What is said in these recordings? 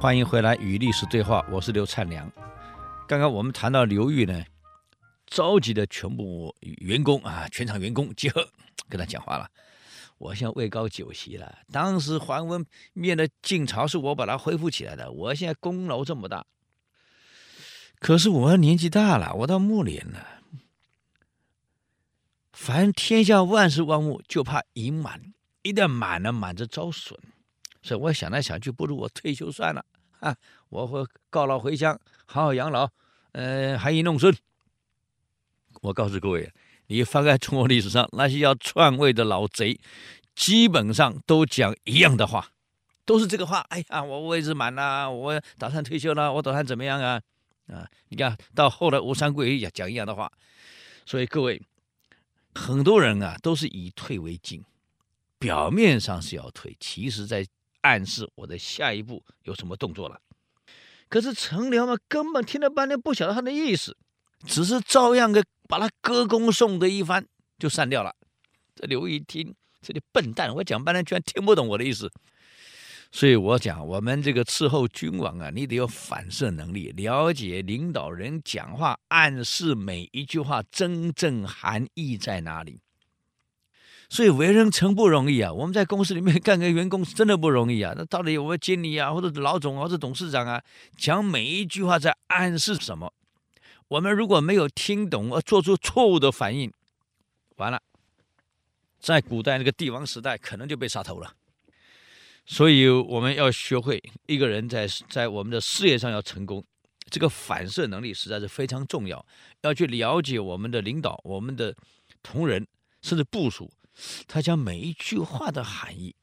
欢迎回来与历史对话，我是刘灿良。刚刚我们谈到刘裕呢，召集的全部员工啊，全场员工集合跟他讲话了。我现在位高九席了，当时桓温灭了晋朝是我把它恢复起来的，我现在功劳这么大。可是我年纪大了，我到暮年了。凡天下万事万物，就怕盈满，一旦满了，满着遭损。所以我想来想去，不如我退休算了啊！我会告老回乡，好好养老，呃，含饴弄孙。我告诉各位，你翻开中国历史上那些要篡位的老贼，基本上都讲一样的话，都是这个话。哎呀，我位置满了，我打算退休了，我打算怎么样啊？啊，你看到后来吴三桂也讲一样的话。所以各位，很多人啊都是以退为进，表面上是要退，其实在。暗示我的下一步有什么动作了，可是陈辽嘛，根本听了半天不晓得他的意思，只是照样给把他歌功颂德一番就散掉了。这刘一听，这里笨蛋，我讲半天居然听不懂我的意思。所以我讲，我们这个伺候君王啊，你得有反射能力，了解领导人讲话暗示每一句话真正含义在哪里。所以为人诚不容易啊！我们在公司里面干个员工真的不容易啊！那到底我们经理啊，或者老总啊，或者董事长啊，讲每一句话在暗示什么？我们如果没有听懂而做出错误的反应，完了，在古代那个帝王时代，可能就被杀头了。所以我们要学会，一个人在在我们的事业上要成功，这个反射能力实在是非常重要。要去了解我们的领导、我们的同仁，甚至部署。他讲每一句话的含义。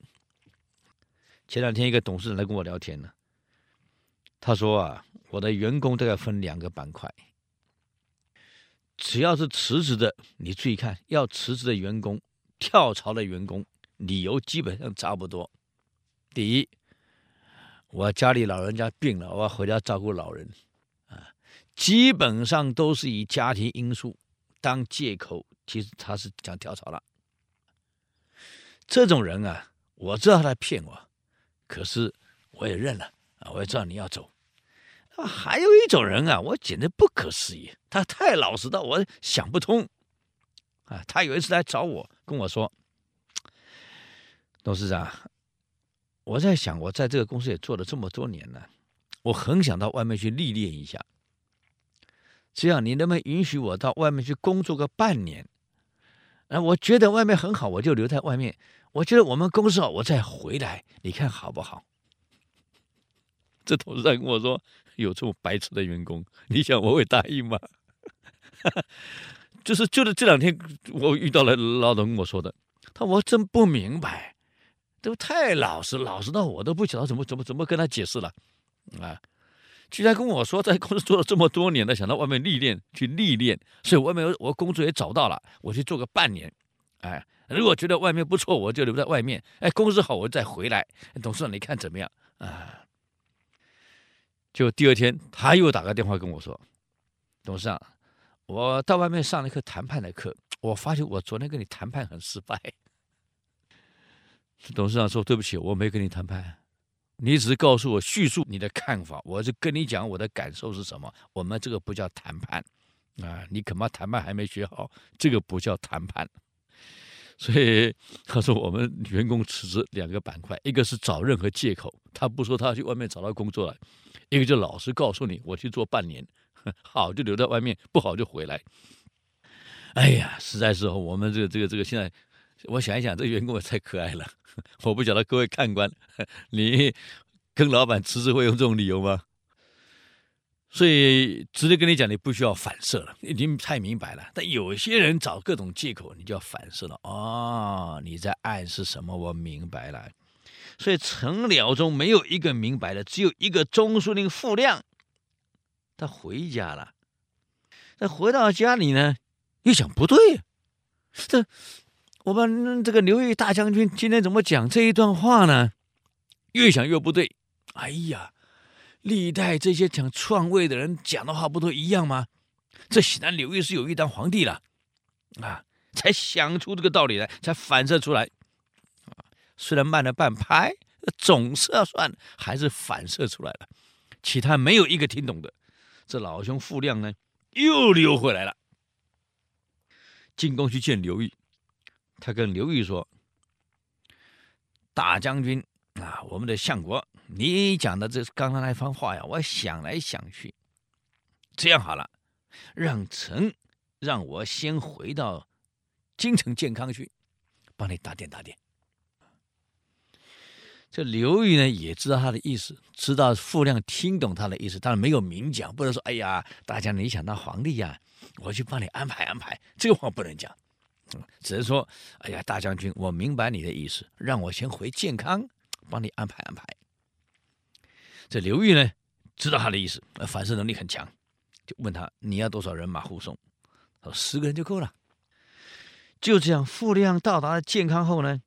前两天一个董事长来跟我聊天呢，他说啊，我的员工大概分两个板块，只要是辞职的，你注意看，要辞职的员工、跳槽的员工，理由基本上差不多。第一，我家里老人家病了，我要回家照顾老人，啊，基本上都是以家庭因素当借口，其实他是想跳槽了。这种人啊，我知道他骗我，可是我也认了啊，我也知道你要走。啊，还有一种人啊，我简直不可思议，他太老实到我想不通。啊，他有一次来找我，跟我说：“董事长，我在想，我在这个公司也做了这么多年了，我很想到外面去历练一下。这样，你能不能允许我到外面去工作个半年？”啊，我觉得外面很好，我就留在外面。我觉得我们公司好，我再回来，你看好不好？这董事长跟我说，有这么白痴的员工，你想我会答应吗？就是就是这两天我遇到了老董跟我说的，他我真不明白，都太老实，老实到我都不晓得怎么怎么怎么跟他解释了啊。居然跟我说，在公司做了这么多年了，想到外面历练去历练，所以外面我工作也找到了，我去做个半年。哎，如果觉得外面不错，我就留在外面。哎，公司好，我再回来。董事长，你看怎么样？啊，就第二天他又打个电话跟我说，董事长，我到外面上了一课谈判的课，我发现我昨天跟你谈判很失败。董事长说，对不起，我没跟你谈判。你只是告诉我叙述你的看法，我就跟你讲我的感受是什么。我们这个不叫谈判啊，你恐怕谈判还没学好，这个不叫谈判。所以他说我们员工辞职两个板块，一个是找任何借口，他不说他要去外面找到工作了；一个就老实告诉你，我去做半年，好就留在外面，不好就回来。哎呀，实在是我们这个这个这个现在。我想一想，这员工也太可爱了。我不晓得各位看官，你跟老板辞职会用这种理由吗？所以直接跟你讲，你不需要反射了，已经太明白了。但有些人找各种借口，你就要反射了。哦，你在暗示什么？我明白了。所以陈辽中没有一个明白的，只有一个中书令傅亮。他回家了。他回到家里呢，又想不对，这。我们这个刘裕大将军今天怎么讲这一段话呢？越想越不对。哎呀，历代这些讲篡位的人讲的话不都一样吗？这显然刘裕是有意当皇帝了啊，才想出这个道理来，才反射出来。啊，虽然慢了半拍，总是要算，还是反射出来了。其他没有一个听懂的。这老兄傅亮呢，又溜回来了，进宫去见刘裕。他跟刘裕说：“大将军啊，我们的相国，你讲的这刚刚那番话呀，我想来想去，这样好了，让臣让我先回到京城健康去，帮你打点打点。”这刘裕呢也知道他的意思，知道傅亮听懂他的意思，但是没有明讲，不能说：“哎呀，大将你想当皇帝呀，我去帮你安排安排。”这话不能讲，只是说：“哎呀，大将军，我明白你的意思，让我先回健康，帮你安排安排。”这刘裕呢知道他的意思，反射能力很强，就问他：“你要多少人马护送？”他说：“十个人就够了。”就这样，傅亮到达了健康后呢，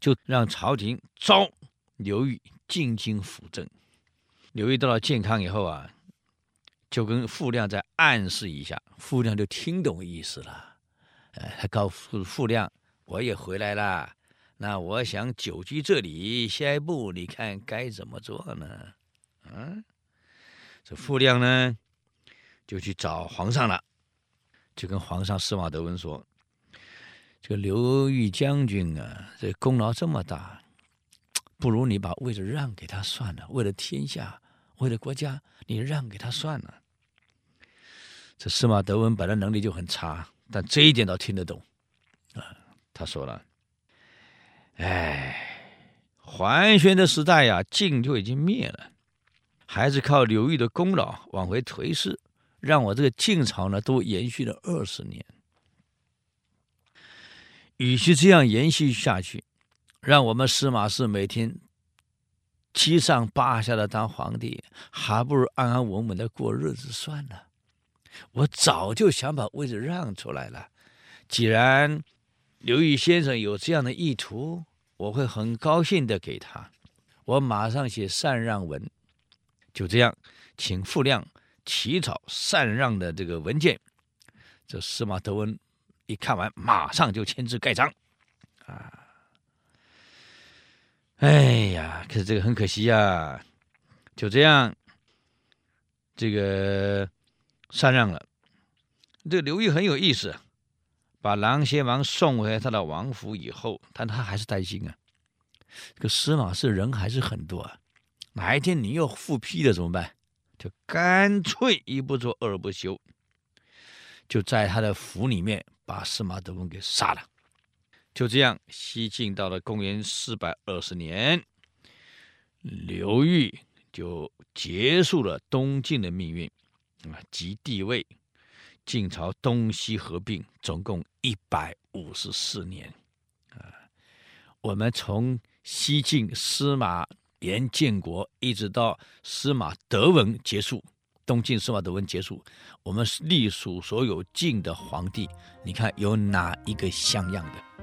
就让朝廷召刘裕进京辅政。刘裕到了健康以后啊，就跟傅亮再暗示一下，傅亮就听懂意思了。呃，他告诉傅亮：“我也回来了，那我想久居这里，下一步你看该怎么做呢？”嗯，这傅亮呢，就去找皇上了，就跟皇上司马德温说。这个刘裕将军啊，这功劳这么大，不如你把位置让给他算了。为了天下，为了国家，你让给他算了。这司马德温本来能力就很差，但这一点倒听得懂啊。他说了：“哎，桓玄的时代呀，晋就已经灭了，还是靠刘裕的功劳往回推事，让我这个晋朝呢都延续了二十年。”与其这样延续下去，让我们司马氏每天七上八下的当皇帝，还不如安安稳稳的过日子算了。我早就想把位置让出来了。既然刘裕先生有这样的意图，我会很高兴的给他。我马上写禅让文，就这样，请傅亮起草禅让的这个文件。这司马德温。一看完，马上就签字盖章，啊！哎呀，可是这个很可惜呀，就这样，这个禅让了。这个刘裕很有意思，把琅邪王送回他的王府以后，但他还是担心啊，这个司马氏人还是很多啊，哪一天你又复辟了怎么办？就干脆一不做二不休，就在他的府里面。把司马德温给杀了，就这样，西晋到了公元四百二十年，刘裕就结束了东晋的命运，啊，即帝位，晋朝东西合并，总共一百五十四年，啊，我们从西晋司马炎建国，一直到司马德文结束。东晋司马德文结束，我们隶属所有晋的皇帝，你看有哪一个像样的？